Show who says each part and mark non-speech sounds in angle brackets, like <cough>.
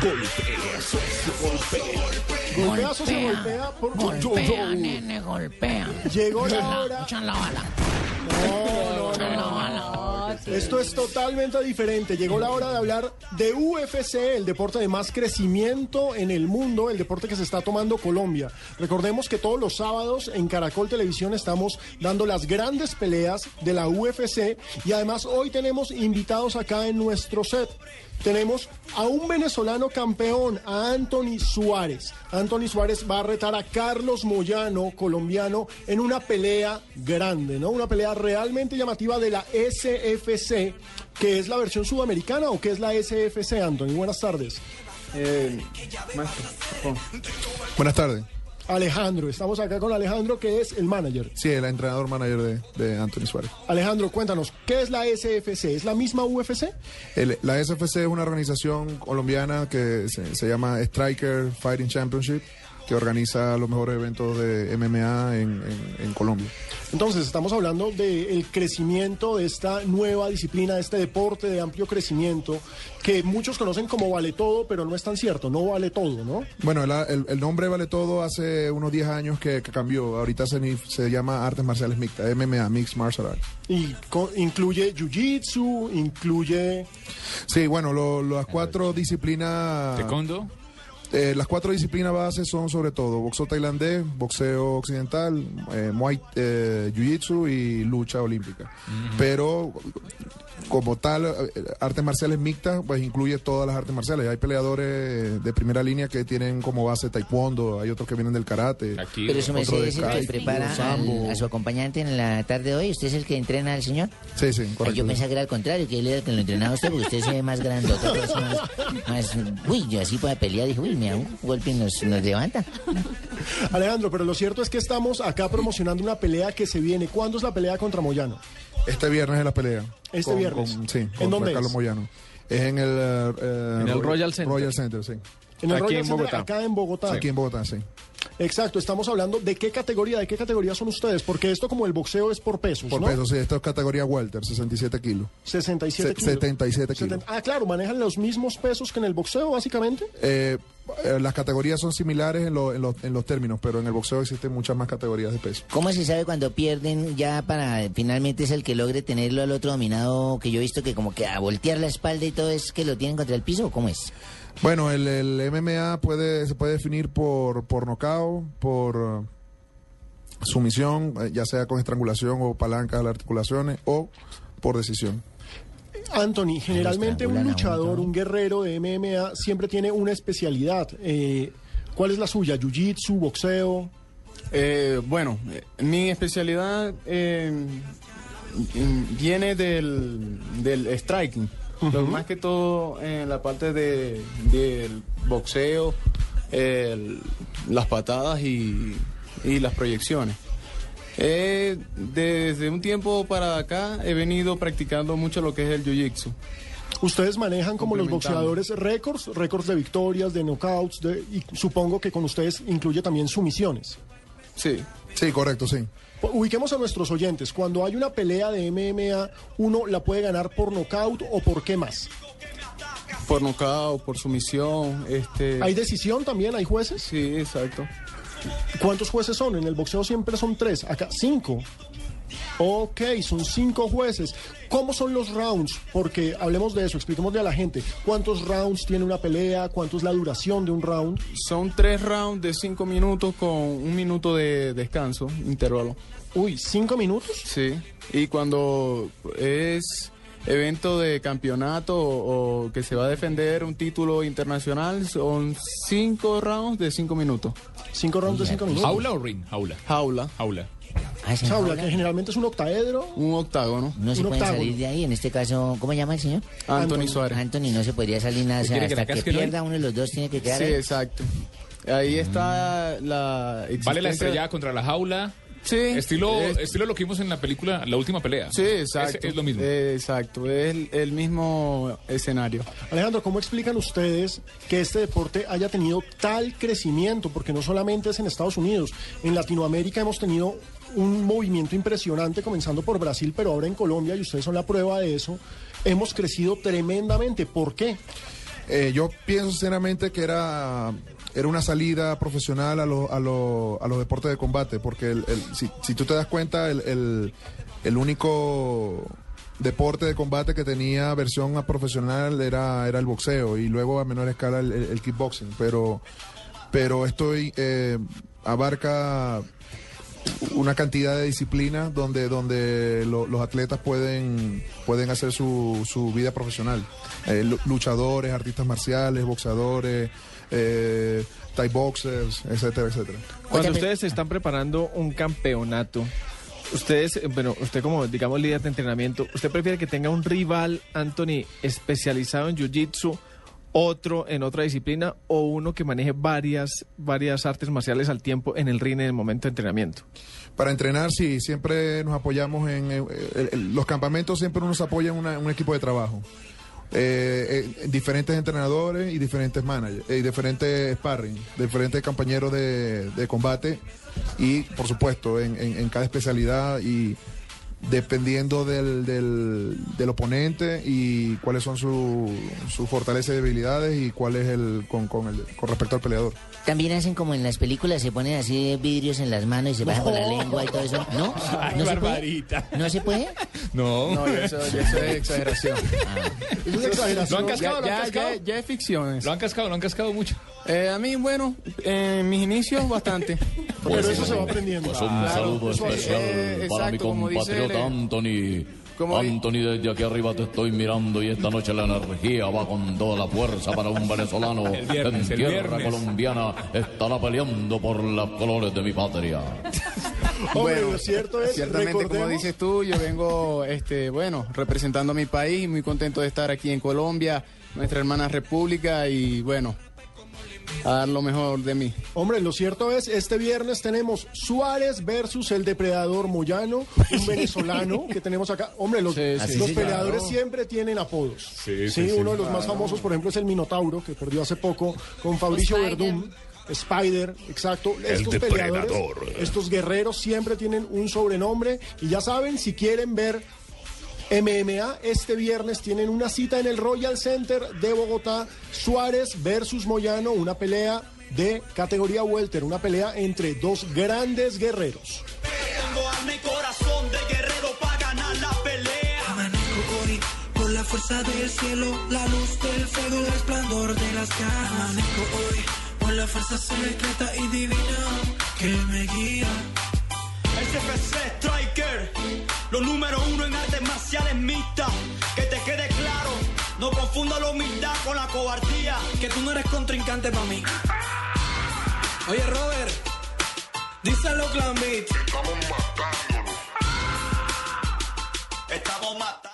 Speaker 1: Golpea, socio, golpea.
Speaker 2: Golpea, socio, golpea. Por...
Speaker 3: Golpea, nene, golpea.
Speaker 2: Llegó la hora.
Speaker 3: Echan la bala.
Speaker 2: No, no, no. Esto es totalmente diferente. Llegó la hora de hablar de UFC, el deporte de más crecimiento en el mundo, el deporte que se está tomando Colombia. Recordemos que todos los sábados en Caracol Televisión estamos dando las grandes peleas de la UFC y además hoy tenemos invitados acá en nuestro set. Tenemos a un venezolano campeón, a Anthony Suárez. Anthony Suárez va a retar a Carlos Moyano, colombiano, en una pelea grande, ¿no? Una pelea realmente llamativa de la SFC, que es la versión sudamericana o que es la SFC, Anthony. Buenas tardes.
Speaker 4: Eh, maestro, oh,
Speaker 5: Buenas tardes.
Speaker 2: Alejandro, estamos acá con Alejandro, que es el manager.
Speaker 5: Sí, el entrenador manager de, de Anthony Suárez.
Speaker 2: Alejandro, cuéntanos, ¿qué es la SFC? ¿Es la misma UFC?
Speaker 5: El- la SFC es una organización colombiana que se, se llama Striker Fighting Championship, que organiza los mejores eventos de MMA en, en- en Colombia.
Speaker 2: Entonces, estamos hablando del crecimiento de esta nueva disciplina, de este deporte de amplio crecimiento, que muchos conocen como vale todo, pero no es tan cierto, no vale todo, ¿no?
Speaker 5: Bueno, el, el- el nombre vale todo hace unos 10 años que, que cambió. Ahorita se, llama Artes Marciales Mixtas, MMA, Mixed Martial Arts.
Speaker 2: Y co- incluye Jiu-Jitsu, incluye...
Speaker 5: Sí, bueno, lo- las cuatro disciplinas...
Speaker 6: Taekwondo.
Speaker 5: Eh, las cuatro disciplinas bases son sobre todo boxeo tailandés, boxeo occidental, eh, muay, eh, jiu-jitsu y lucha olímpica. Pero como tal, eh, artes marciales mixtas, pues incluye todas las artes marciales. Hay peleadores de primera línea que tienen como base taekwondo, hay otros que vienen del karate.
Speaker 6: Aquí.
Speaker 7: Pero su
Speaker 5: Otro
Speaker 7: merced
Speaker 5: de
Speaker 7: que prepara al- a su acompañante en la tarde de hoy. ¿Usted es el que entrena al señor?
Speaker 5: Sí, sí,
Speaker 7: Ay,
Speaker 5: correcto.
Speaker 7: yo pensaba que era al contrario, que él era el que lo entrenaba a usted, porque usted se ve más grandote, <laughs> más, más... Uy, yo así para pelear, dije, uy, me da un golpe y nos, nos levanta.
Speaker 2: Alejandro, pero lo cierto es que estamos acá promocionando una pelea que se viene. ¿Cuándo es la pelea contra Moyano?
Speaker 5: Este viernes es la pelea.
Speaker 2: Este
Speaker 5: Con-
Speaker 2: viernes.
Speaker 5: con- sí,
Speaker 2: ¿En
Speaker 5: contra
Speaker 2: dónde
Speaker 5: Carlos
Speaker 2: es?
Speaker 5: Moyano. Es en el, eh,
Speaker 6: En el Royal Center.
Speaker 5: Royal Center, sí.
Speaker 2: En el
Speaker 6: Aquí
Speaker 2: Royal
Speaker 6: en
Speaker 2: Center,
Speaker 6: Bogotá.
Speaker 2: Acá en Bogotá.
Speaker 5: Aquí en Bogotá, sí.
Speaker 2: Exacto, estamos hablando de qué categoría, de qué categoría son ustedes, porque esto como el boxeo es por pesos,
Speaker 5: Por
Speaker 2: ¿no?
Speaker 5: peso, sí. Esto es categoría Welter, 67 kilos.
Speaker 2: 67
Speaker 5: Se-
Speaker 2: kilos.
Speaker 5: 77 kilos.
Speaker 2: Ah, claro, manejan los mismos pesos que en el boxeo, básicamente.
Speaker 5: Eh, eh, las categorías son similares en, lo- en los- en los términos, pero en el boxeo existen muchas más categorías de peso.
Speaker 7: ¿Cómo se sabe cuando pierden ya para finalmente es el que logre tenerlo al otro dominado que yo he visto que como que a voltear la espalda y todo es que lo tienen contra el piso o cómo es?
Speaker 5: Bueno, el, el MMA puede, se puede definir por, por nocao, por eh, sumisión, eh, ya sea con estrangulación o palanca a las articulaciones, o por decisión.
Speaker 2: Anthony, generalmente un luchador, un guerrero de MMA siempre tiene una especialidad. Eh, ¿Cuál es la suya? ¿Jiu-Jitsu, boxeo?
Speaker 4: eh, bueno, eh, mi especialidad eh, viene del, del striking. Lo más que todo en la parte de, del boxeo, el- las patadas y, y las proyecciones. Eh, desde un tiempo para acá he venido practicando mucho lo que es el jiu-jitsu.
Speaker 2: Ustedes manejan como los boxeadores récords, récords de victorias, de knockouts, de- y supongo que con ustedes incluye también sumisiones.
Speaker 4: Sí.
Speaker 5: Sí, correcto, sí.
Speaker 2: Ubiquemos a nuestros oyentes. Cuando hay una pelea de MMA, uno la puede ganar por knockout o por qué más.
Speaker 4: Por nocaut, por sumisión, este...
Speaker 2: ¿Hay decisión también? ¿Hay jueces?
Speaker 4: Sí, exacto.
Speaker 2: ¿Cuántos jueces son? En el boxeo siempre son tres, acá cinco. Ok, son cinco jueces. ¿Cómo son los rounds? Porque hablemos de eso, expliquémosle a la gente. ¿Cuántos rounds tiene una pelea? ¿Cuánto es la duración de un round?
Speaker 4: Son tres rounds de cinco minutos con un minuto de descanso, intervalo.
Speaker 2: Uy, ¿cinco minutos?
Speaker 4: Sí. Y cuando es evento de campeonato o, o que se va a defender un título internacional, son cinco rounds de cinco minutos.
Speaker 2: Cinco rounds de cinco minutos.
Speaker 6: ¿Jaula o ring? Jaula.
Speaker 4: Jaula,
Speaker 6: Jaula.
Speaker 7: Ah, ¿se
Speaker 2: Jaula,
Speaker 7: habla?
Speaker 2: que generalmente es un octaedro.
Speaker 4: un octágono.
Speaker 7: No se
Speaker 2: un
Speaker 7: pueden
Speaker 2: octágono.
Speaker 7: salir de ahí, en este caso, ¿cómo llama el señor?
Speaker 4: Anthony. Suárez.
Speaker 7: Anthony no se podría salir nada, o sea,
Speaker 6: ¿Quiere que la
Speaker 7: hasta que
Speaker 6: casquen hoy?
Speaker 7: pierda uno de los dos tiene que quedar
Speaker 4: Sí,
Speaker 7: ahí.
Speaker 4: exacto. Ahí está la
Speaker 6: Vale la
Speaker 4: existencia-
Speaker 6: estrellada contra la jaula.
Speaker 4: Sí.
Speaker 6: Estilo,
Speaker 4: es-
Speaker 6: estilo lo que vimos en la película, la última pelea.
Speaker 4: Sí, exacto.
Speaker 6: Es, es lo mismo.
Speaker 4: Eh, exacto, es el, el mismo escenario.
Speaker 2: Alejandro, ¿cómo explican ustedes que este deporte haya tenido tal crecimiento? Porque no solamente es en Estados Unidos, en Latinoamérica hemos tenido un movimiento impresionante, comenzando por Brasil, pero ahora en Colombia, y ustedes son la prueba de eso, hemos crecido tremendamente. ¿Por qué?
Speaker 5: Eh, yo pienso sinceramente que era, era una salida profesional a, lo- a, lo- a los deportes de combate, porque el- si, tú te das cuenta, el, el- único deporte de combate que tenía versión profesional era, era el boxeo y luego a menor escala el, kickboxing, pero, pero esto eh, abarca una cantidad de disciplinas donde donde lo- los atletas pueden pueden hacer su, su vida profesional. Eh, lu- luchadores artistas marciales boxeadores eh, Thai boxers etcétera etcétera.
Speaker 3: Cuando ustedes se están preparando un campeonato, ustedes, eh, bueno, usted como, digamos, líder de entrenamiento, ¿usted prefiere que tenga un rival, Anthony, especializado en Jiu-Jitsu, otro en otra disciplina o uno que maneje varias, varias artes marciales al tiempo en el ring en el momento de entrenamiento?
Speaker 5: para entrenar sí siempre nos apoyamos en eh, el- el- los campamentos siempre uno se apoya en una- un equipo de trabajo Eh, eh, diferentes entrenadores y diferentes managers, y diferentes sparring, diferentes compañeros de, combate y por supuesto en cada especialidad y dependiendo del, del, del oponente y cuáles son sus su fortalezas y debilidades y cuál es el con, con, el con respecto al peleador.
Speaker 7: También hacen como en las películas, se ponen así vidrios en las manos y se bajan con la lengua y todo eso. ¿No? <laughs>
Speaker 6: Ay,
Speaker 7: ¿No se puede?
Speaker 6: barbarita.
Speaker 7: ¿No se puede?
Speaker 6: No.
Speaker 4: No, eso, es exageración.
Speaker 2: Es una exageración.
Speaker 6: Lo han cascado,
Speaker 4: ya,
Speaker 6: lo han
Speaker 4: ya,
Speaker 6: cascado.
Speaker 4: ya, ya es ficción. eso.
Speaker 6: Lo han cascado, lo han cascado mucho.
Speaker 4: Eh, a mí, bueno, en mis inicios bastante. <laughs>
Speaker 2: Pero eso se va aprendiendo.
Speaker 8: Pues un
Speaker 4: Claro,
Speaker 8: saludo especial
Speaker 4: eh,
Speaker 8: para mi
Speaker 4: exacto, como dice
Speaker 8: compatriota Anthony.
Speaker 4: como-
Speaker 8: Anthony, desde aquí arriba te estoy mirando y esta noche la energía va con toda la fuerza para un venezolano <laughs>
Speaker 6: El viernes,
Speaker 8: en tierra colombiana estará peleando por los colores de mi patria. <laughs>
Speaker 2: Hombre, lo cierto es,
Speaker 4: ciertamente como
Speaker 2: recordemos-
Speaker 4: dices tú, yo vengo, este, bueno, representando a mi país, muy contento de estar aquí en Colombia, nuestra hermana república y bueno, a dar lo mejor de mí.
Speaker 2: Hombre, lo cierto es, este viernes tenemos Suárez versus el depredador Moyano, <laughs> un venezolano que tenemos acá. Hombre, los,
Speaker 4: Sí, sí,
Speaker 2: los
Speaker 4: sí,
Speaker 2: peleadores
Speaker 4: claro.
Speaker 2: siempre tienen apodos.
Speaker 6: Sí, sí, sí.
Speaker 2: uno de los más famosos, por ejemplo, es el Minotauro, que perdió hace poco con Fabricio. Verdún. Spider, exacto. estos
Speaker 1: depredador.
Speaker 2: peleadores, estos guerreros siempre tienen un sobrenombre y ya saben, si quieren ver MMA este viernes tienen una cita en el Royal Center de Bogotá, Suárez versus Moyano, una pelea de categoría welter, una pelea entre dos grandes guerreros.
Speaker 9: Tengo alma y corazón de guerrero para ganar la pelea.
Speaker 10: Amanezco hoy por la fuerza del cielo, la luz del fuego, el resplandor de las llamas. Amanezco hoy por la fuerza secreta y divina que me guía.
Speaker 9: SFC Striker, los número uno en artes marciales mixtas. Que te quede claro, no confunda la humildad con la cobardía,
Speaker 10: que tú no eres contrincante para mí. Oye, Robert, díselo, Clan Beat. Estamos matándolo. Estamos matando.